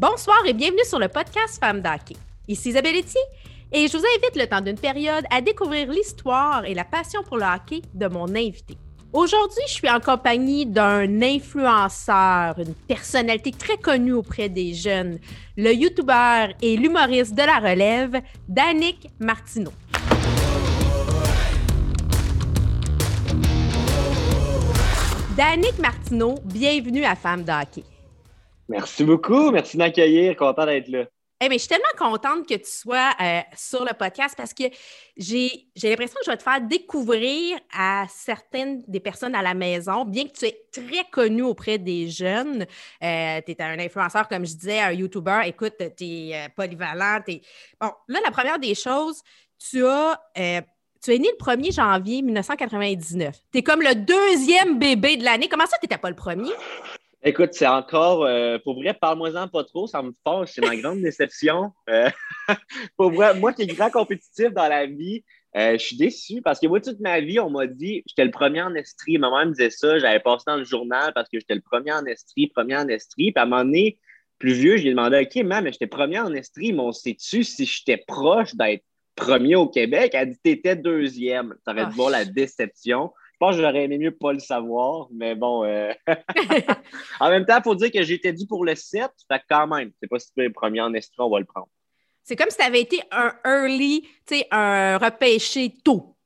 Bonsoir et bienvenue sur le podcast Femmes d'Hockey. Ici Isabelle Etier et je vous invite le temps d'une période à découvrir l'histoire et la passion pour le hockey de mon invité. Aujourd'hui, je suis en compagnie d'un influenceur, une personnalité très connue auprès des jeunes, le youtubeur et l'humoriste de la relève, Danick Martineau. Danick Martineau, bienvenue à Femmes d'Hockey. Merci beaucoup. Merci de m'accueillir. Content d'être là. mais je suis tellement contente que tu sois euh, sur le podcast parce que j'ai l'impression que je vais te faire découvrir à certaines des personnes à la maison, bien que tu es très connu auprès des jeunes. Euh, tu es un influenceur, comme je disais, un YouTuber. Écoute, tu es euh, polyvalent. Bon, là, la première des choses, tu as. tu es né le 1er janvier 1999. Tu es comme le deuxième bébé de l'année. Comment ça, tu n'étais pas le premier? Écoute, c'est encore, euh, pour vrai, parle-moi-en pas trop, ça me fâche, c'est ma grande déception. Euh, pour vrai, moi qui est grand compétitif dans la vie, euh, je suis déçu parce que moi, toute ma vie, on m'a dit, j'étais le premier en estrie. Ma mère me disait ça, j'avais passé dans le journal parce que j'étais le premier en estrie, premier en estrie. Puis à un moment donné, plus vieux, j'ai demandé, OK, maman, mais j'étais premier en estrie, mais on sait-tu si j'étais proche d'être premier au Québec? Elle a dit, t'étais deuxième. Ça aurait dû voir la déception. Je pense que j'aurais aimé mieux pas le savoir, mais bon. Euh, en même temps, il faut dire que j'étais dû pour le 7, fait quand même, c'est pas si tu es premier en estrie, on va le prendre. C'est comme si tu avais été un early, tu sais, un repêché tôt.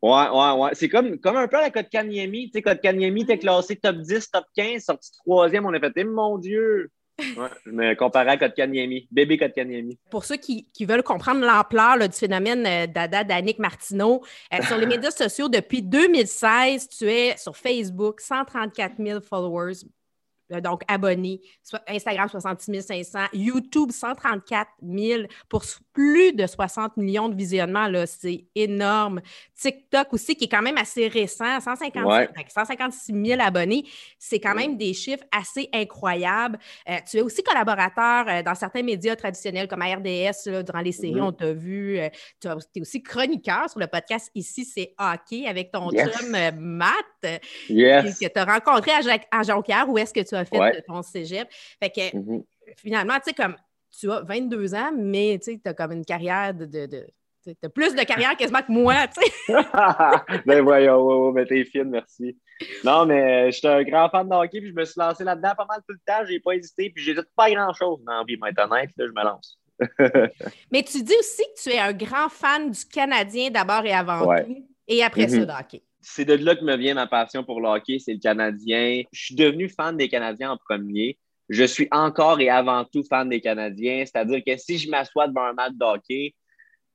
Ouais, ouais, ouais. C'est comme, comme un peu la Côte Kanyemi. Tu sais, Côte Kanyemi, t'es classé top 10, top 15, sorti troisième, on a fait, eh, mon Dieu! Ouais, je me comparais à Kotkaniemi, bébé Kotkaniemi. Pour ceux qui, veulent comprendre l'ampleur du phénomène euh, d'Ada d'Annick Martineau, euh, sur les médias sociaux, depuis 2016, tu es sur Facebook, 134 000 followers, donc abonnés. Instagram, 66 500. YouTube, 134 000 pour plus de 60 millions de visionnements. C'est énorme. TikTok aussi, qui est quand même assez récent, 156 000 abonnés. C'est quand même des chiffres assez incroyables. Euh, tu es aussi collaborateur euh, dans certains médias traditionnels comme RDS. durant les séries, mm-hmm. on t'a vu. tu es aussi chroniqueur sur le podcast Ici, c'est Hockey avec ton chum Matt, yes. que tu as rencontré à, Jonquière. Où est-ce que tu as fait de ton cégep. Fait que mm-hmm. finalement, tu sais, comme tu as 22 ans, mais tu as comme une carrière de. de, tu as plus de carrière quasiment que moi, tu sais. ben voyons, mais t'es fine, merci. Non, mais j'étais un grand fan de hockey, puis je me suis lancé là-dedans pas mal tout le temps, j'ai pas hésité, puis j'ai dit pas grand-chose dans la vie, mais honnête, là, je me lance. mais tu dis aussi que tu es un grand fan du Canadien d'abord et avant tout, et après ça, mm-hmm. de hockey c'est de là que me vient ma passion pour le hockey, c'est le Canadien. Je suis devenu fan des Canadiens en premier. Je suis encore et avant tout fan des Canadiens, c'est-à-dire que si je m'assois devant un match de hockey,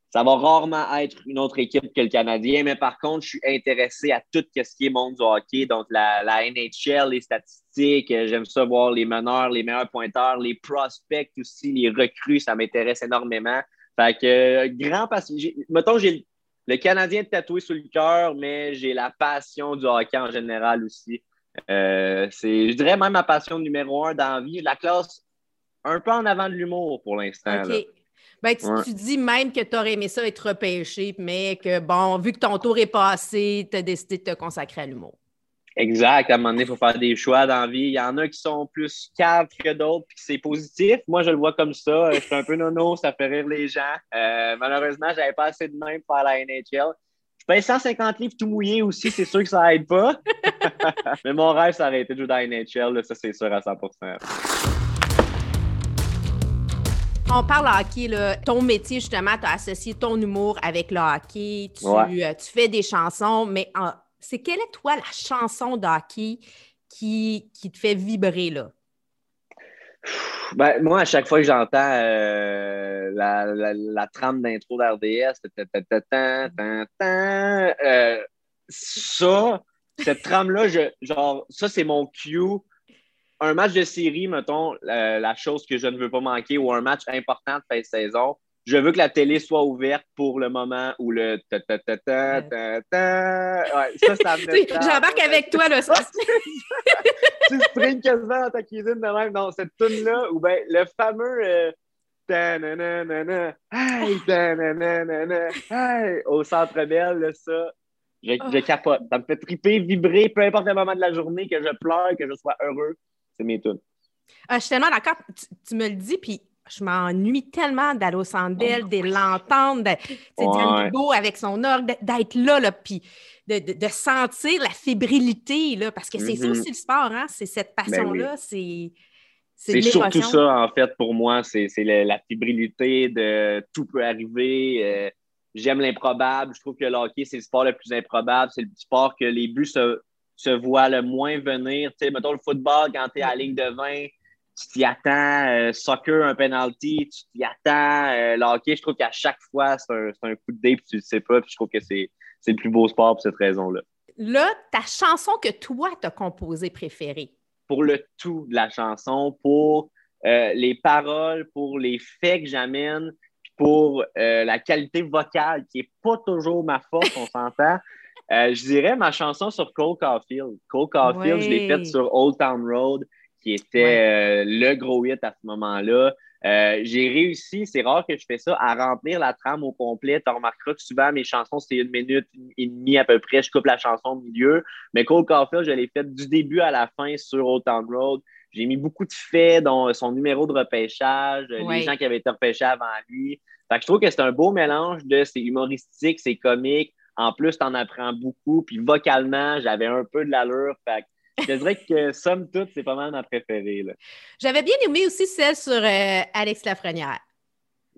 ça va rarement être une autre équipe que le Canadien, mais par contre, je suis intéressé à tout ce qui est monde du hockey, donc la, NHL, les statistiques, j'aime ça voir les meneurs, les meilleurs pointeurs, les prospects aussi, les recrues, ça m'intéresse énormément. Fait que, grand passion. Mettons, j'ai le Canadien est tatoué sur le cœur, mais j'ai la passion du hockey en général aussi. Euh, c'est, je dirais même ma passion numéro un dans la vie. La classe un peu en avant de l'humour pour l'instant. Ben, tu, dis même que tu aurais aimé ça être repêché, mais que, bon, vu que ton tour est passé, tu as décidé de te consacrer à l'humour. Exact. À un moment donné, il faut faire des choix dans la vie. Il y en a qui sont plus caves que d'autres, puis c'est positif. Moi, je le vois comme ça. Je suis un peu nono, ça fait rire les gens. Euh, malheureusement, je n'avais pas assez de main pour faire la NHL. Je paye 150 livres tout mouillé aussi, c'est sûr que ça aide pas. Mais mon rêve, ça aurait été de jouer dans la NHL, ça, c'est sûr à 100% on parle hockey, là. ton métier, justement, tu as associé ton humour avec le hockey. Tu, euh, tu fais des chansons, mais en, c'est quelle est, toi, la chanson d'hockey qui, qui te fait vibrer, là? Ben, moi, à chaque fois que j'entends euh, la, la, trame d'intro d'RDS, euh, ça, cette trame-là, genre, ça, c'est mon cue. Un match de série, mettons, la chose que je ne veux pas manquer, ou un match important de fin de saison, je veux que la télé soit ouverte pour le moment où le ta ta ta ta ta ta. Ouais, ça, ça me J'embarque avec toi, là. Ça. tu springs quasiment dans ta cuisine de même. dans cette tune-là, ou bien le fameux. Euh, hey, hey, au centre belle, là, ça. Je, je, capote. Ça me fait triper, vibrer, peu importe le moment de la journée, que je pleure, que je sois heureux. C'est mes tunes. Ah, je suis tellement d'accord. Tu, me le dis, puis je m'ennuie tellement d'aller au Sandel, de l'entendre, de, avec son orgue, d'être là, là puis de, sentir la fébrilité, là, parce que c'est ça mm-hmm. aussi le sport, hein? c'est cette ben passion-là, c'est. C'est surtout ça, en fait, pour moi. C'est la, fébrilité de tout peut arriver. Euh, j'aime l'improbable. Je trouve que le hockey, c'est le sport le plus improbable. C'est le sport que les buts se, se voient le moins venir. Tu sais, mettons le football, quand tu es à la ligne de 20, tu t'y attends. Euh, soccer, un penalty, tu t'y attends. Euh, le hockey, je trouve qu'à chaque fois, c'est un, un, coup de dé, puis tu le sais pas. Puis je trouve que c'est le plus beau sport pour cette raison-là. Là, ta chanson que toi, t'as composée préférée? Pour le tout de la chanson, pour euh, les paroles, pour les faits que j'amène, pour la qualité vocale, qui n'est pas toujours ma force, on s'entend. je dirais ma chanson sur Cole Caulfield. Cole Caulfield, je l'ai faite sur Old Town Road qui était euh, le gros hit à ce moment-là. Euh, j'ai réussi, c'est rare que je fais ça, à remplir la trame au complet. Tu remarqueras que souvent, mes chansons, c'est une minute et demie à peu près. Je coupe la chanson au milieu. Mais Cole Caulfield, je l'ai fait du début à la fin sur Old Town Road. J'ai mis beaucoup de faits, dont son numéro de repêchage, les gens qui avaient été repêchés avant lui. Fait je trouve que c'est un beau mélange de c'est humoristique, c'est comique. En plus, tu en apprends beaucoup. Puis vocalement, j'avais un peu de l'allure. Fait je dirais que, somme toute, c'est pas mal ma préférée. J'avais bien aimé aussi celle sur euh, Alex Lafrenière.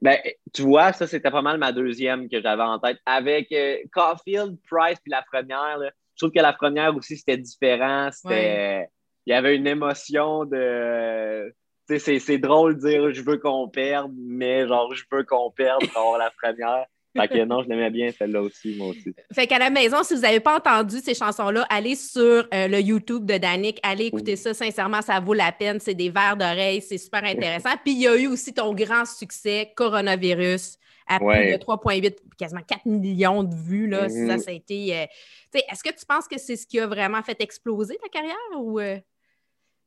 Ben, tu vois, ça, c'était pas mal ma deuxième que j'avais en tête. Avec euh, Caulfield, Price puis Lafrenière, je trouve que Lafrenière aussi, c'était différent. Il y avait une émotion de. C'est drôle de dire je veux qu'on perde, mais genre je veux qu'on perde pour la première. Fait que non, je l'aimais bien celle-là aussi, moi aussi. Fait qu'à la maison, si vous n'avez pas entendu ces chansons-là, allez sur euh, le YouTube de Danick, allez écouter ça. Sincèrement, ça vaut la peine. C'est des vers d'oreille, c'est super intéressant. Puis il y a eu aussi ton grand succès, Coronavirus, à plus de 3,8, quasiment 4 millions de vues. Là. Ça, mm-hmm. ça a été. Euh, est-ce que tu penses que c'est ce qui a vraiment fait exploser ta carrière ou. Euh?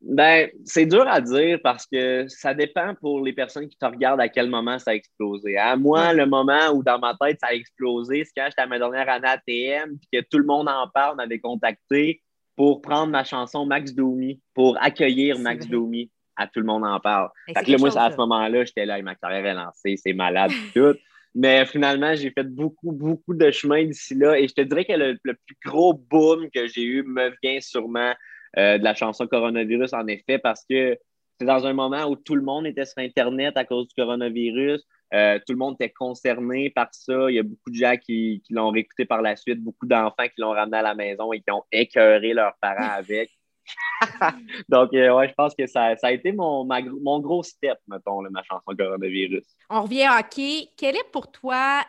Ben, c'est dur à dire parce que ça dépend pour les personnes qui te regardent à quel moment ça a explosé. À moi, le moment où dans ma tête ça a explosé, c'est quand j'étais à ma dernière année à TM puis que tout le monde en parle, m'avait contacté pour prendre ma chanson Max Domi, pour accueillir Max Domi. À tout le monde en parle. Fait que moi, à ce moment-là, j'étais là, et ma carrière est lancée, c'est malade, tout. Mais finalement, j'ai fait beaucoup, beaucoup de chemin d'ici là. Et je te dirais que le plus gros boom que j'ai eu me vient sûrement euh, de la chanson coronavirus, en effet, parce que c'est dans un moment où tout le monde était sur Internet à cause du coronavirus. Euh, tout le monde était concerné par ça. Il y a beaucoup de gens qui, l'ont réécouté par la suite, beaucoup d'enfants qui l'ont ramené à la maison et qui ont écœuré leurs parents avec. Donc, euh, ouais, je pense que ça, a été mon, mon gros step, mettons, ma chanson coronavirus. On revient à hockey. Quel est pour toi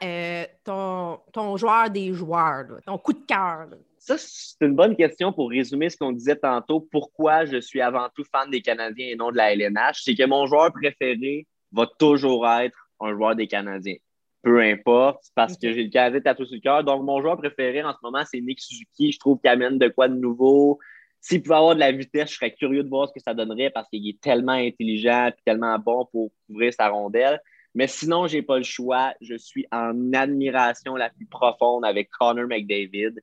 ton, ton joueur des joueurs, ton coup de cœur? Ça, c'est une bonne question pour résumer ce qu'on disait tantôt. Pourquoi je suis avant tout fan des Canadiens et non de la LNH? C'est que mon joueur préféré va toujours être un joueur des Canadiens. Peu importe, parce que j'ai le Canadien tatoué sur le cœur. Donc, mon joueur préféré en ce moment, c'est Nick Suzuki. Je trouve qu'il amène de quoi de nouveau. S'il pouvait avoir de la vitesse, je serais curieux de voir ce que ça donnerait parce qu'il est tellement intelligent et tellement bon pour couvrir sa rondelle. Mais sinon, je n'ai pas le choix. Je suis en admiration la plus profonde avec Connor McDavid.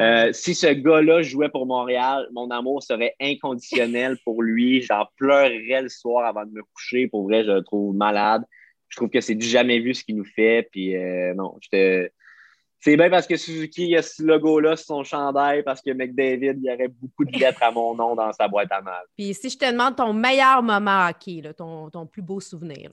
Euh, si ce gars-là jouait pour Montréal, mon amour serait inconditionnel pour lui. J'en pleurerais le soir avant de me coucher. Pour vrai, je le trouve malade. Je trouve que c'est du jamais vu ce qu'il nous fait. Puis euh, non, C'est bien parce que Suzuki a ce logo-là sur son chandail, parce que McDavid, il y aurait beaucoup de lettres à mon nom dans sa boîte à mal. Puis si je te demande ton meilleur moment hockey, ton, ton, plus beau souvenir.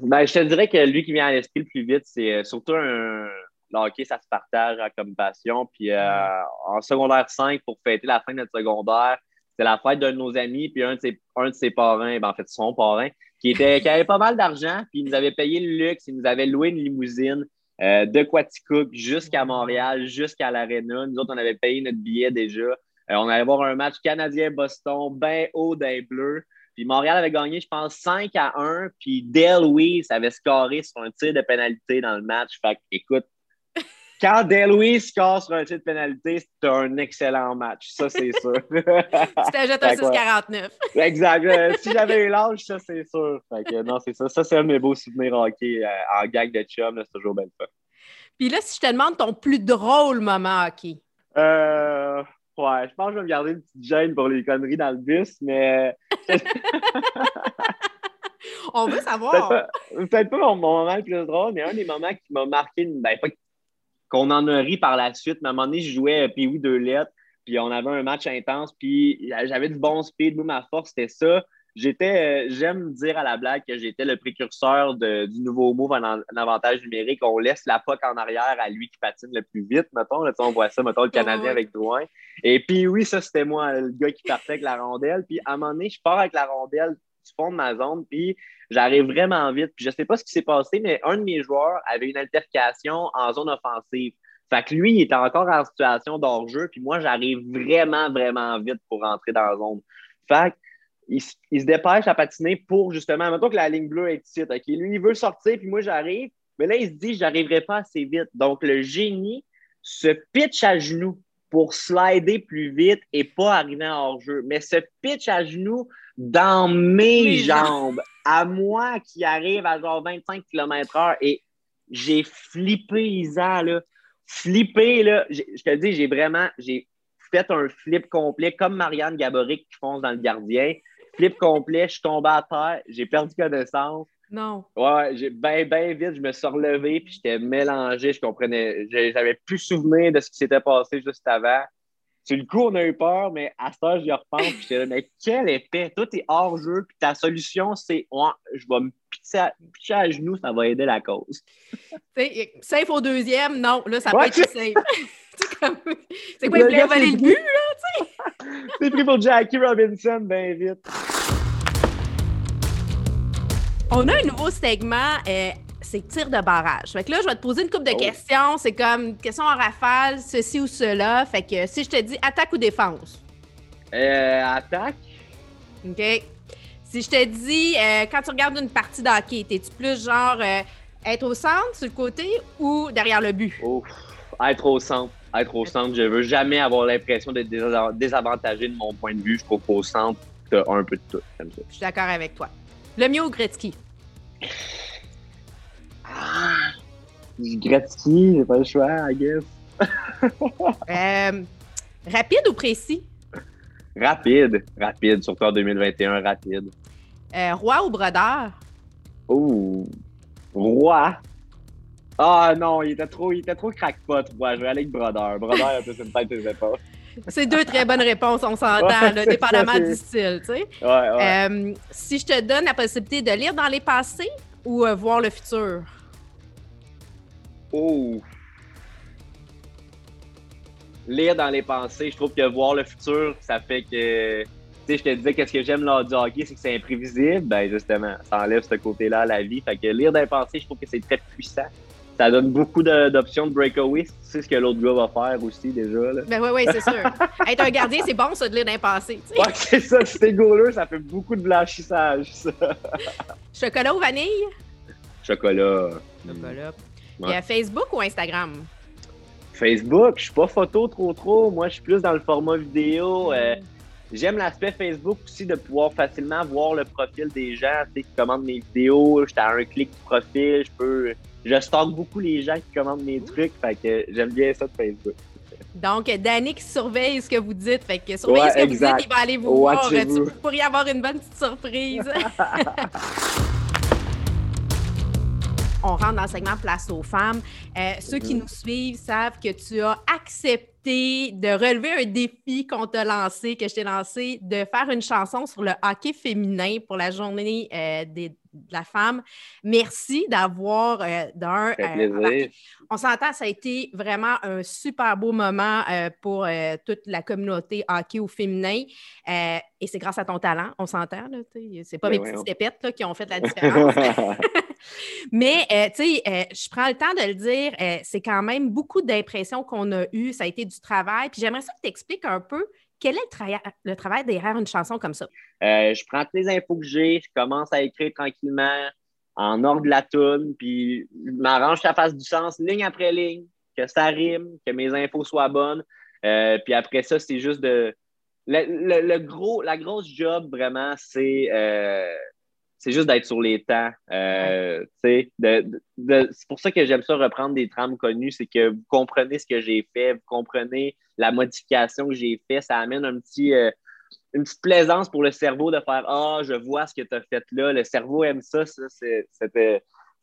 Ben, je te dirais que lui qui vient à l'esprit le plus vite, c'est euh, surtout un, le hockey, ça se partage hein, comme passion. Puis euh, en secondaire 5, pour fêter la fin de notre secondaire, c'était la fête d'un de nos amis, puis un de ses, un de ses parrains, ben, en fait, son parrain, qui, était, qui avait pas mal d'argent, puis il nous avait payé le luxe, il nous avait loué une limousine euh, de Quaticook jusqu'à Montréal, jusqu'à l'Arena. Nous autres, on avait payé notre billet déjà. Euh, on allait voir un match canadien-Boston, bien haut d'un bleu. Puis Montréal avait gagné, je pense, 5 à 1. Puis Dale Weiss avait scoré sur un tir de pénalité dans le match. Fait que, écoute, quand Louis score sur un titre de pénalité, c'est un excellent match. Ça, c'est sûr. tu t'ajoutes un 6-49. exact. Euh, si j'avais eu l'âge, ça, c'est sûr. non, c'est ça. Ça, c'est un de mes beaux souvenirs hockey euh, en gag de chum. C'est toujours belle fun. Puis là, si je te demande ton plus drôle moment hockey. Euh, Ouais, je pense que je vais me garder une petite gêne pour les conneries dans le bus, mais. On veut savoir. Peut-être pas, mon, moment le plus drôle, mais un des moments qui m'a marqué, ben, pas qu'on en a ri par la suite, mais à un moment donné, je jouais puis oui deux lettres, puis on avait un match intense, puis j'avais du bon speed. Moi, ma force, c'était ça j'étais, euh, j'aime dire à la blague que j'étais le précurseur du nouveau move en, avantage numérique. On laisse la POC en arrière à lui qui patine le plus vite, mettons. Là, on voit ça, mettons, le Canadien avec Drouin. Et puis, oui, ça, c'était moi, le gars qui partait avec la rondelle. Puis, à un moment donné, je pars avec la rondelle du fond de ma zone, puis j'arrive vraiment vite. Puis, je sais pas ce qui s'est passé, mais un de mes joueurs avait une altercation en zone offensive. Fait que lui, il était encore en situation d'hors-jeu, puis moi, j'arrive vraiment, vraiment vite pour rentrer dans la zone. Fait que il, se dépêche à patiner pour justement, maintenant que la ligne bleue est ici. OK, lui, il veut sortir, puis moi, j'arrive. Mais là, il se dit, je n'arriverai pas assez vite. Donc, le génie se pitch à genoux pour slider plus vite et pas arriver en hors-jeu. Mais se pitch à genoux dans mes jambes, à moi qui arrive à genre 25 km/h. Et j'ai flippé, Isa, là. Flippé, là. Je te dis, j'ai vraiment, j'ai fait un flip complet comme Marianne Gaboric qui fonce dans le gardien flip complet, je suis tombé à terre, j'ai perdu connaissance. Non. Ouais, j'ai bien, bien vite, je me suis relevé, puis j'étais mélangé, je comprenais, j'avais plus souvenir de ce qui s'était passé juste avant. Sur le coup, on a eu peur, mais à ce j'y repense, puis j'étais là, mais quel épais, tout est hors jeu, puis ta solution, c'est, ouais, je vais me pitcher à, genoux, ça va aider la cause. safe au deuxième, non, là, ça peut être safe. c'est quoi, il voulait le but, là, tu sais? c'est pris pour Jackie Robinson, bien vite. On a un nouveau segment, euh, c'est tir de barrage. Fait que là, je vais te poser une couple de oh. questions. C'est comme question en rafale, ceci ou cela. Fait que si je te dis attaque ou défense? Euh, attaque. OK. Si je te dis, euh, quand tu regardes une partie d'hockey, t'es-tu plus genre euh, être au centre, sur le côté ou derrière le but? Ouf, être au centre être au centre. Je veux jamais avoir l'impression d'être désavantagé de mon point de vue. Je trouve qu'au centre, tu as un peu de tout. Je suis d'accord avec toi. Le mieux ou Gretzky? Ah, Gretzky, j'ai pas le choix, I guess. Euh, rapide ou précis? Rapide, rapide, surtout en 2021, rapide. Euh, roi ou brodeur? Oh, roi. Ah non, il était trop, il était trop crackpot. Je vais aller avec Brodeur. Brodeur, un peu une tête et réponses. C'est deux très bonnes réponses, on s'entend, dépendamment du style, tu sais. Ouais, ouais. Euh, si je te donne la possibilité de lire dans les passés ou euh, voir le futur? Oh! Lire dans les pensées, je trouve que voir le futur, ça fait que. Tu sais, je te disais qu'est-ce que j'aime lors du hockey, c'est que c'est imprévisible. Ben justement, ça enlève ce côté-là à la vie. Fait que lire dans les pensées, je trouve que c'est très puissant ça donne beaucoup d'options de, breakaway. Tu sais ce que l'autre gars va faire aussi déjà. Là. Ben oui, oui, c'est sûr. Être un gardien, c'est bon, ça, de lire d'un passé. Ouais, c'est ça. Si t'es goaler, ça fait beaucoup de blanchissage, ça. Chocolat ou vanille? Chocolat. Chocolat. Ouais. Et Facebook ou Instagram? Facebook, je suis pas photo trop trop. Moi, je suis plus dans le format vidéo. Euh, j'aime l'aspect Facebook aussi de pouvoir facilement voir le profil des gens qui commandent mes vidéos. J'étais à un clic de profil, je peux je stocke beaucoup les gens qui commandent mes trucs, fait que j'aime bien ça de Facebook. Donc, Danny qui surveille ce que vous dites. Fait que surveillez ce que vous dites, il va aller vous voir. Vous pourriez avoir une bonne petite surprise. On rentre dans le segment Place aux femmes. Euh, ceux qui mm-hmm. nous suivent savent que tu as accepté de relever un défi qu'on t'a lancé, que je t'ai lancé, de faire une chanson sur le hockey féminin pour la journée euh, des de la femme. Merci d'avoir euh, d'un. Euh, on s'entend, ça a été vraiment un super beau moment pour toute la communauté hockey ou féminin. et c'est grâce à ton talent, on s'entend. C'est pas ben mes petites qui ont fait la différence. Mais, tu sais, je prends le temps de le dire, c'est quand même beaucoup d'impressions qu'on a eues. Ça a été du travail. Puis j'aimerais ça que tu expliques un peu quel est le, travail derrière une chanson comme ça? Euh, je prends toutes les infos que j'ai, je commence à écrire tranquillement en ordre de la tune, puis je m'arrange que ça fasse du sens ligne après ligne, que ça rime, que mes infos soient bonnes. Euh, puis après ça, c'est juste de. Le, gros, la grosse job, vraiment, c'est. Euh, c'est juste d'être sur les temps. Euh, c'est pour ça que j'aime ça reprendre des trames connues, c'est que vous comprenez ce que j'ai fait, vous comprenez la modification que j'ai fait, ça amène un petit, euh, une petite plaisance pour le cerveau de faire Ah, je vois ce que tu as fait là. Le cerveau aime ça, ça cette,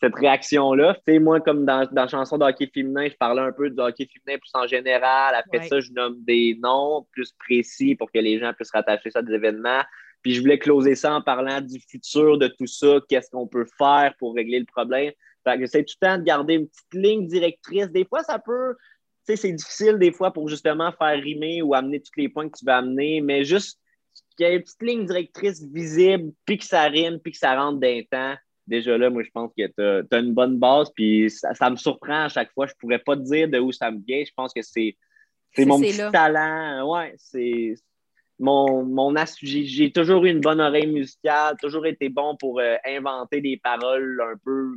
cette réaction-là. Moi, comme dans, dans la chanson de hockey féminin, je parlais un peu de hockey féminin plus en général. Après ça, je nomme des noms plus précis pour que les gens puissent rattacher ça à des événements. Puis je voulais closer ça en parlant du futur de tout ça, qu'est-ce qu'on peut faire pour régler le problème. Fait que j'essaie tout le temps de garder une petite ligne directrice. Des fois, ça peut, tu sais, c'est difficile des fois pour justement faire rimer ou amener tous les points que tu veux amener, mais juste qu'il y ait une petite ligne directrice visible, puis que ça rime, puis que ça rentre d'un temps. Déjà là, moi, je pense que tu as, une bonne base, puis ça, me surprend à chaque fois. Je pourrais pas te dire de où ça me vient. Je pense que c'est mon petit talent. Ouais, c'est mon, mon j'ai toujours eu une bonne oreille musicale, toujours été bon pour euh, inventer des paroles un peu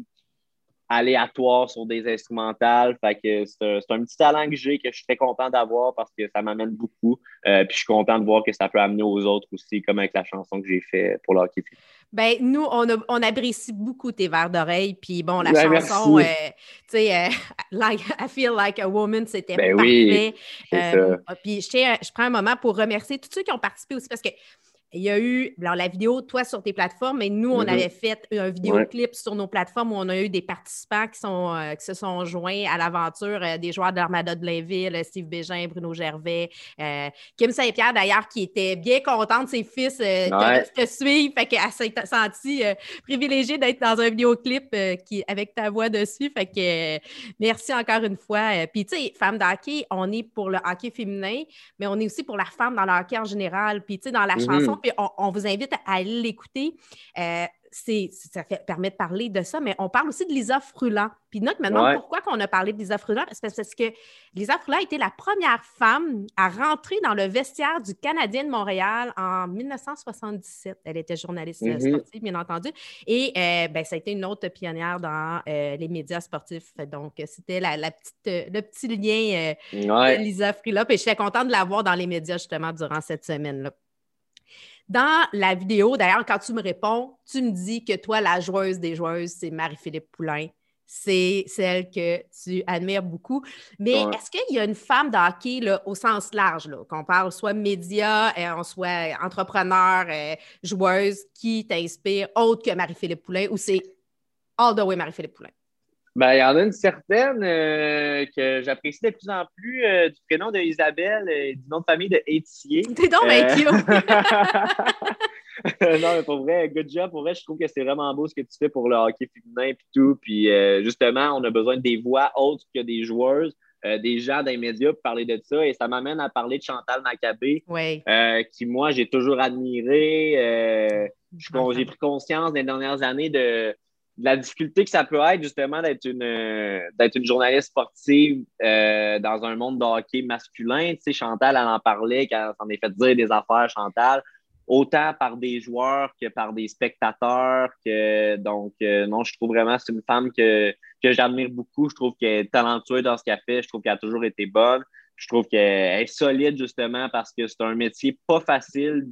aléatoires sur des instrumentales. Fait que c'est un, petit talent que j'ai que je suis très content d'avoir parce que ça m'amène beaucoup. Euh, puis je suis content de voir que ça peut amener aux autres aussi, comme avec la chanson que j'ai fait pour le hockey. Ben, nous, on, on, apprécie beaucoup tes verres d'oreille. Puis bon, la chanson, euh, tu sais, euh, like, I feel like a woman, c'était ben parfait. Euh, puis je, je prends un moment pour remercier tous ceux qui ont participé aussi parce que il y a eu alors, la vidéo, toi, sur tes plateformes, mais nous, on mm-hmm. avait fait un vidéoclip sur nos plateformes où on a eu des participants qui, sont, euh, qui se sont joints à l'aventure, euh, des joueurs de l'Armada de Blainville, Steve Bégin, Bruno Gervais, euh, Kim Saint-Pierre, d'ailleurs, qui était bien contente de ses fils de te suivre, fait qu'elle s'est sentie privilégiée d'être dans un vidéoclip qui, avec ta voix dessus, fait que merci encore une fois. Puis, tu sais, femme d'hockey, on est pour le hockey féminin, mais on est aussi pour la femme dans le hockey en général. Puis, tu sais, dans la mm-hmm. chanson, puis on, vous invite à aller l'écouter. Euh, ça fait, permet de parler de ça, mais on parle aussi de Lisa Fruland. Puis note maintenant pourquoi qu'on a parlé de Lisa Fruland. C'est parce que Lisa Fruland a été la première femme à rentrer dans le vestiaire du Canadien de Montréal en 1977. Elle était journaliste mm-hmm. sportive, bien entendu. Et euh, ben, ça a été une autre pionnière dans euh, les médias sportifs. Donc, c'était la, petite, le petit lien de Lisa Fruland. Et je suis contente de la voir dans les médias justement durant cette semaine-là. Dans la vidéo, d'ailleurs, quand tu me réponds, tu me dis que toi, la joueuse des joueuses, c'est Marie-Philippe Poulain. C'est celle que tu admires beaucoup. Mais est-ce qu'il y a une femme de hockey là, au sens large, qu'on parle soit média, euh, soit entrepreneur, euh, joueuse, qui t'inspire autre que Marie-Philippe Poulain ou c'est all the way Marie-Philippe Poulain? Ben, il y en a une certaine euh, que j'apprécie de plus en plus euh, du prénom de Isabelle et du nom de famille de Etier. T'es donc euh... non, mais pour vrai, good job. Pour vrai, je trouve que c'est vraiment beau ce que tu fais pour le hockey féminin et tout. Puis euh, justement, on a besoin des voix autres que des joueuses. des gens dans les médias pour parler de ça. Et ça m'amène à parler de Chantal Macabé, qui, moi, j'ai toujours admiré. j'ai pris conscience des dernières années de, la difficulté que ça peut être justement d'être une, d'être une journaliste sportive euh, dans un monde de hockey masculin. Tu sais, Chantal, elle en parlait quand s'en est fait dire des affaires, Chantal, autant par des joueurs que par des spectateurs. Que, donc, euh, non, je trouve vraiment c'est une femme que, que j'admire beaucoup. Je trouve qu'elle est talentueuse dans ce qu'elle fait. Je trouve qu'elle a toujours été bonne. Je trouve qu'elle est solide justement parce que c'est un métier pas facile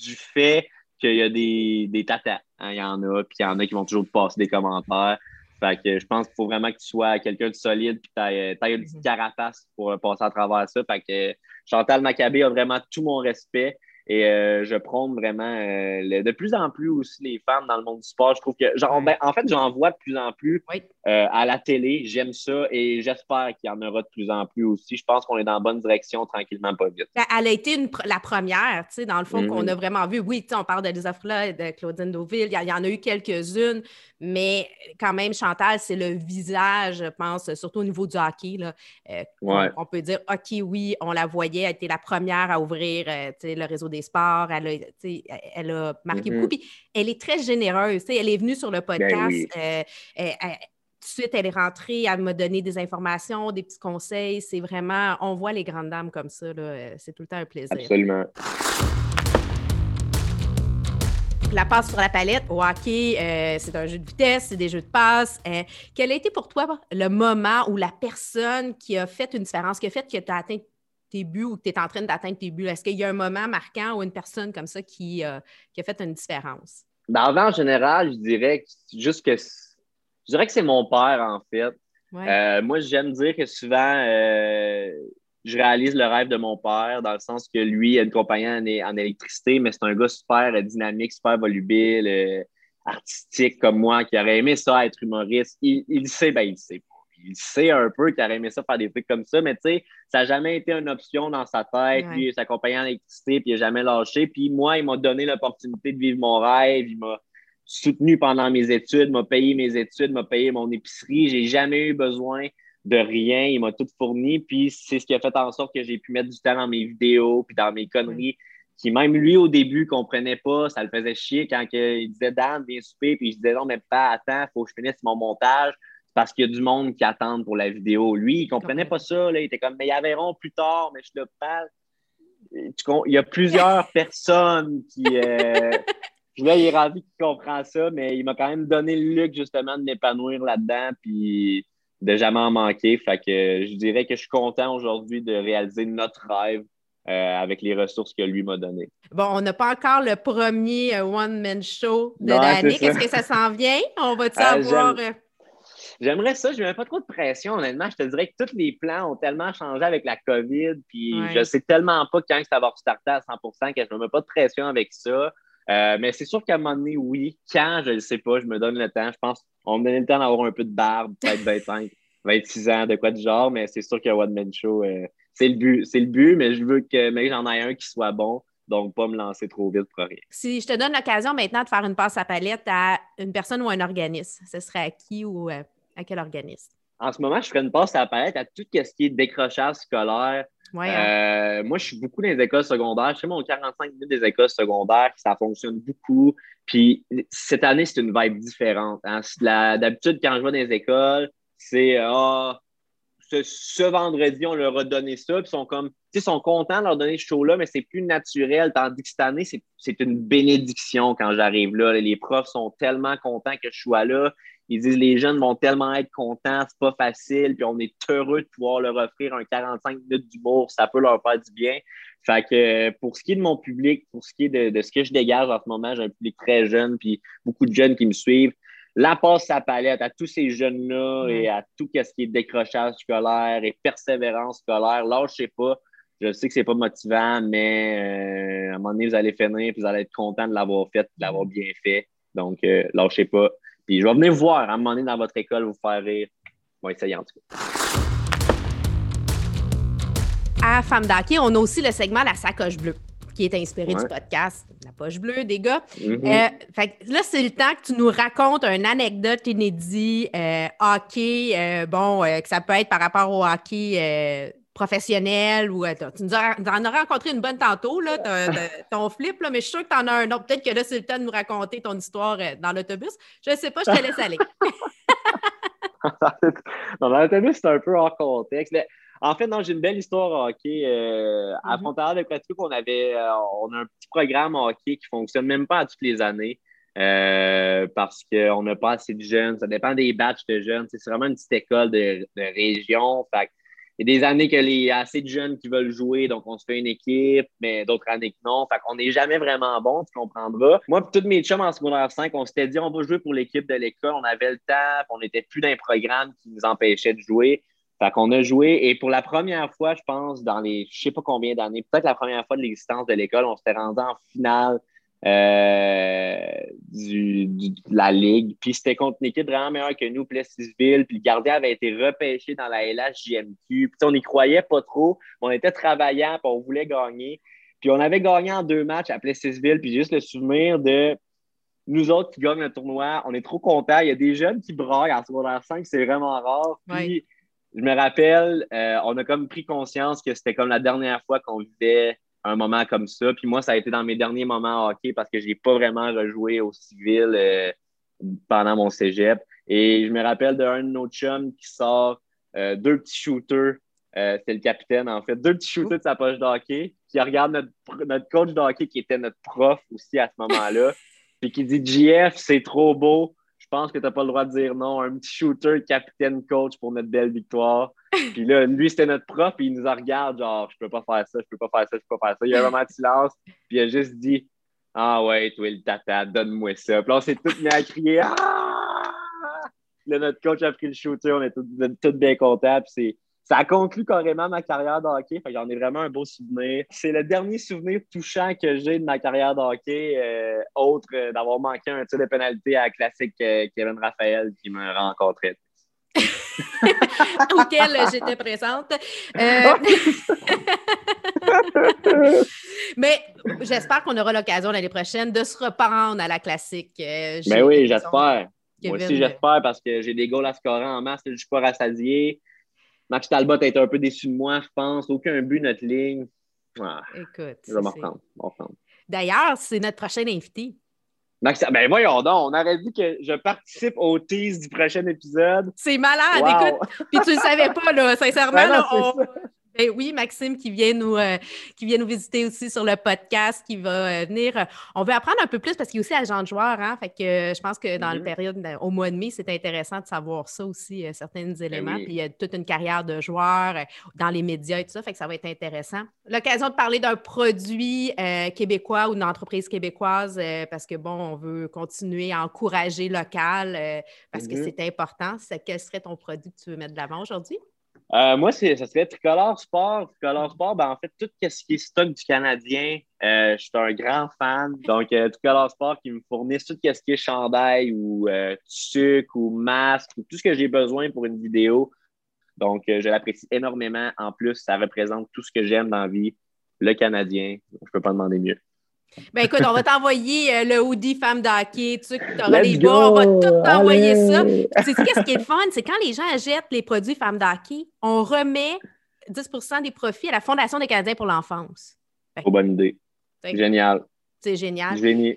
du fait qu'il y a des, des tatas. Hein, il y en a, puis il y en a qui vont toujours te passer des commentaires. Fait que je pense qu'il faut vraiment que tu sois quelqu'un de solide puis tu aies, une petite mhm. carapace pour passer à travers ça. Fait que Chantal Maccabé a vraiment tout mon respect. Et euh, je prône vraiment euh, de plus en plus aussi les femmes dans le monde du sport. Je trouve que, genre, ben, en fait, j'en vois de plus en plus euh, à la télé. J'aime ça et j'espère qu'il y en aura de plus en plus aussi. Je pense qu'on est dans la bonne direction tranquillement, pas vite. Elle a été la première, tu sais, dans le fond, qu'on mm-hmm. a vraiment vu. Oui, tu sais, on parle de Lisa et de Claudine Deauville. Il y, en a eu quelques-unes, mais quand même, Chantal, c'est le visage, je pense, surtout au niveau du hockey. Là, on, peut dire, OK, oui, on la voyait, elle était la première à ouvrir le réseau des sports. Elle a, elle a marqué beaucoup. Mm-hmm. Puis elle est très généreuse. Elle est venue sur le ben podcast. Euh, tout de suite, elle est rentrée, elle m'a donné des informations, des petits conseils. C'est vraiment, on voit les grandes dames comme ça. Euh, c'est tout le temps un plaisir. Absolument. La passe sur la palette, au hockey, euh, c'est un jeu de vitesse, c'est des jeux de passe. quel a été pour toi le moment où la personne qui a fait une différence, qui a fait que tu as atteint tes buts ou que tu es en train d'atteindre tes buts? Est-ce qu'il y a un moment marquant ou une personne comme ça qui, euh, qui a fait une différence? Dans la en général, je dirais que, juste que je dirais que c'est mon père, en fait. Euh, moi, j'aime dire que souvent, euh, je réalise le rêve de mon père, dans le sens que lui a une compagnie en, électricité, mais c'est un gars super dynamique, super volubile, artistique comme moi, qui aurait aimé ça, être humoriste. Il, il sait, ben il sait il sait un peu qu'il aurait aimé ça faire des trucs comme ça, mais tu sais, ça n'a jamais été une option dans sa tête. Lui, sa compagnie en électricité, puis il n'a jamais lâché. Puis moi, il m'a donné l'opportunité de vivre mon rêve. Il m'a soutenu pendant mes études, m'a payé mes études, m'a payé mon épicerie. J'ai jamais eu besoin de rien. Il m'a tout fourni. Puis c'est ce qui a fait en sorte que j'ai pu mettre du temps dans mes vidéos, puis dans mes conneries. Qui même lui, au début, comprenait pas, ça le faisait chier quand il disait Dan, viens souper, puis je disais non, mais pas, attends, il faut que je finisse mon montage parce qu'il y a du monde qui attend pour la vidéo. Lui, il comprenait pas ça. Là. Il était comme, mais ils verront plus tard, mais je te parle. Il y a plusieurs personnes qui. Euh, Là, il est ravi qu'il comprend ça, mais il m'a quand même donné le luxe justement de m'épanouir là-dedans puis de jamais en manquer. Fait que je dirais que je suis content aujourd'hui de réaliser notre rêve euh, avec les ressources que lui m'a données. Bon, on n'a pas encore le premier euh, one-man show de l'année. Est-ce que ça s'en vient? On va-tu euh, J'aimerais ça, je n'ai pas trop de pression, honnêtement. Je te dirais que tous les plans ont tellement changé avec la COVID, puis je ne sais tellement pas quand ça va restarter à 100% que je ne me mets pas de pression avec ça. Euh, mais c'est sûr qu'à un moment donné, oui. Quand, je ne sais pas, je me donne le temps. Je pense qu'on me donne le temps d'avoir un peu de barbe, peut-être 25, 26 ans, de quoi de genre, mais c'est sûr qu'un One Man Show, euh, c'est le but. C'est le but, mais je veux que mais j'en ai un qui soit bon. Donc, pas me lancer trop vite pour rien. Si je te donne l'occasion maintenant de faire une passe à palette à une personne ou un organisme, ce serait à qui ou euh, à quel organisme? En ce moment, je ferais une passe à palette à tout ce qui est décrochage scolaire, Hein. Euh, moi, je suis beaucoup dans les écoles secondaires. Je fais mon 45 minutes des écoles secondaires, ça fonctionne beaucoup. Puis cette année, c'est une vibe différente. Hein. D'habitude, quand je vais dans les écoles, c'est ah, ce, vendredi, on leur a donné ça. Puis ils sont comme, ils sont contents de leur donner ce show-là, mais c'est plus naturel. Tandis que cette année, c'est une bénédiction quand j'arrive là. Les profs sont tellement contents que je sois là. Ils disent les jeunes vont tellement être contents, c'est pas facile, puis on est heureux de pouvoir leur offrir un 45 minutes d'humour, ça peut leur faire du bien. Fait que pour ce qui est de mon public, pour ce qui est de, ce que je dégage en ce moment, j'ai un public très jeune, puis beaucoup de jeunes qui me suivent. La passe à palette à tous ces jeunes-là et à tout ce qui est décrochage scolaire et persévérance scolaire. Lâchez pas. Je sais que c'est pas motivant, mais euh, à un moment donné, vous allez finir et vous allez être content de l'avoir fait, de l'avoir bien fait. Donc, euh, lâchez pas. Puis je vais venir voir à un moment donné dans votre école, vous faire rire. On va essayer en tout cas. À Femme d'Hockey, on a aussi le segment La sacoche bleue qui est inspiré du podcast La poche bleue des gars. Mm-hmm. Euh, là, c'est le temps que tu nous racontes une anecdote inédite, euh, hockey, euh, bon, que ça peut être par rapport au hockey professionnel ou tu nous en as rencontré une bonne tantôt, là, ton flip, là, mais je suis sûr que tu en as un autre. Peut-être que là, c'est le temps de nous raconter ton histoire euh, dans l'autobus. Je ne sais pas, je te laisse aller. dans l'autobus, c'est un peu hors contexte. en fait, non, j'ai une belle histoire hockey. Euh, à mm de Quatico, on avait euh, on a un petit programme hockey qui ne fonctionne même pas à toutes les années. parce qu'on n'a pas assez de jeunes. Ça dépend des batchs de jeunes. C'est vraiment une petite école de, de région. Fait il y a des années qu'il y a assez de jeunes qui veulent jouer, donc on se fait une équipe, mais d'autres années que non. Fait qu'on n'est jamais vraiment bon, tu comprendras. Moi, puis tous mes chums en secondaire 5, on s'était dit on va jouer pour l'équipe de l'école. On avait le temps, on n'était plus d'un programme qui nous empêchait de jouer. Fait qu'on a joué et pour la première fois, je pense, dans les je sais pas combien d'années, peut-être la première fois de l'existence de l'école, on s'était rendu en finale euh, du, de la Ligue. Puis c'était contre une équipe vraiment meilleure que nous, Plessisville. Puis le gardien avait été repêché dans la LHJMQ. Puis on n'y croyait pas trop. On était travaillant, puis on voulait gagner. Puis on avait gagné en deux matchs à Plessisville. Puis juste le souvenir de nous autres qui gagnent le tournoi, on est trop contents. Il y a des jeunes qui braillent en secondaire 5, c'est vraiment rare. Puis je me rappelle, euh, on a comme pris conscience que c'était comme la dernière fois qu'on vivait un moment comme ça. Puis moi, ça a été dans mes derniers moments hockey parce que je n'ai pas vraiment rejoué au civil euh, pendant mon cégep. Et je me rappelle d'un de nos chums qui sort euh, deux petits shooters. Euh, c'était le capitaine, en fait. Deux petits shooters de sa poche d'hockey. Qui regarde notre, notre coach d'hockey qui était notre prof aussi à ce moment-là. puis qui dit JF, c'est trop beau je pense que tu n'as pas le droit de dire non. Un petit shooter, capitaine, coach pour notre belle victoire. Puis là, lui, c'était notre prof, puis il nous regarde, genre, je peux pas faire ça, je peux pas faire ça, je peux pas faire ça. Il y a un moment de silence, puis il a juste dit Ah ouais, toi, le tata, donne-moi ça. Puis là, on s'est tous mis à crier. Ah! Là, notre coach a pris le shooter, on est tous, bien contents. Puis ça a conclu carrément ma carrière de hockey. Fait j'en ai vraiment un beau souvenir. C'est le dernier souvenir touchant que j'ai de ma carrière de hockey, euh, autre euh, d'avoir manqué un tir de pénalité à la classique euh, Kevin Raphaël qui me rencontrait. auquel j'étais présente. Mais j'espère qu'on aura l'occasion l'année prochaine de se reprendre à la classique. Mais ben oui, j'espère. Moi aussi, j'espère parce que j'ai des goals à scorer en masse. Je ne suis pas rassasié. Max Talbot a été un peu déçu de moi, je pense. Aucun but, notre ligne. Ah, Écoute. Je vais m'en reprendre. D'ailleurs, c'est notre prochain invité. Max, ben voyons donc, on aurait dit que je participe au tease du prochain épisode. C'est malade, écoute. Puis tu le savais pas, là, sincèrement. là, ben oui, Maxime qui vient, nous, euh, qui vient nous visiter aussi sur le podcast, qui va euh, venir. Euh, on veut apprendre un peu plus parce qu'il est aussi agent de joueur. Hein, fait que je pense que dans la mm-hmm. période, au mois de mai, c'est intéressant de savoir ça aussi, certains ben éléments. Puis il y a toute une carrière de joueur dans les médias et tout ça. Fait que ça va être intéressant. L'occasion de parler d'un produit québécois ou d'une entreprise québécoise parce que, bon, on veut continuer à encourager local parce que mm-hmm. c'est important. Quel serait ton produit que tu veux mettre de l'avant aujourd'hui? Euh, moi, ça serait Tricolore Sport. Tricolore Sport, ben, en fait, tout ce qui est stock du Canadien, euh, je suis un grand fan. Donc, euh, Tricolore Sport qui me fournit tout ce qui est chandail ou sucre ou masque ou tout ce que j'ai besoin pour une vidéo. Donc, je l'apprécie énormément. En plus, ça représente tout ce que j'aime dans la vie, le Canadien. Je ne peux pas demander mieux. Ben écoute, on va t'envoyer euh, le hoodie femme d'hockey, tu sais, tu auras les bas, on va tout t'envoyer ça. Tu sais, qu'est-ce qui est le fun? C'est quand les gens achètent les produits femmes d'hockey, on remet 10 des profits à la Fondation des Canadiens pour l'enfance. Trop bonne idée. Génial. C'est génial. Génial.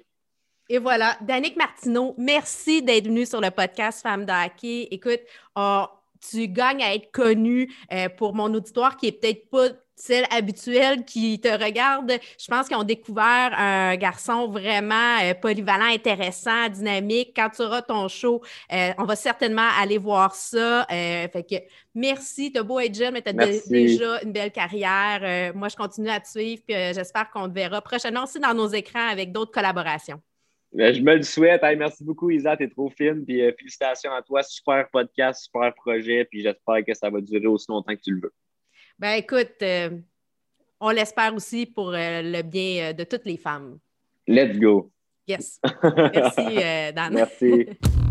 Et voilà, Danick Martineau, merci d'être venu sur le podcast Femmes d'hockey. Écoute, oh, tu gagnes à être connu euh, pour mon auditoire qui est peut-être pas celle habituelle qui te regarde, je pense qu'ils ont découvert un garçon vraiment euh, polyvalent, intéressant, dynamique. Quand tu auras ton show, euh, on va certainement aller voir ça. Euh, fait que merci, t'as beau être jeune, mais tu as déjà une belle carrière. moi, je continue à te suivre, puis j'espère qu'on te verra prochainement aussi dans nos écrans avec d'autres collaborations. Ben, je me le souhaite. merci beaucoup, Isa. es trop fine. Puis félicitations à toi. Super podcast, super projet. Puis j'espère que ça va durer aussi longtemps que tu le veux. Ben écoute, euh, on l'espère aussi pour euh, le bien euh, de toutes les femmes. Let's go. Yes. Merci, Dan. Merci.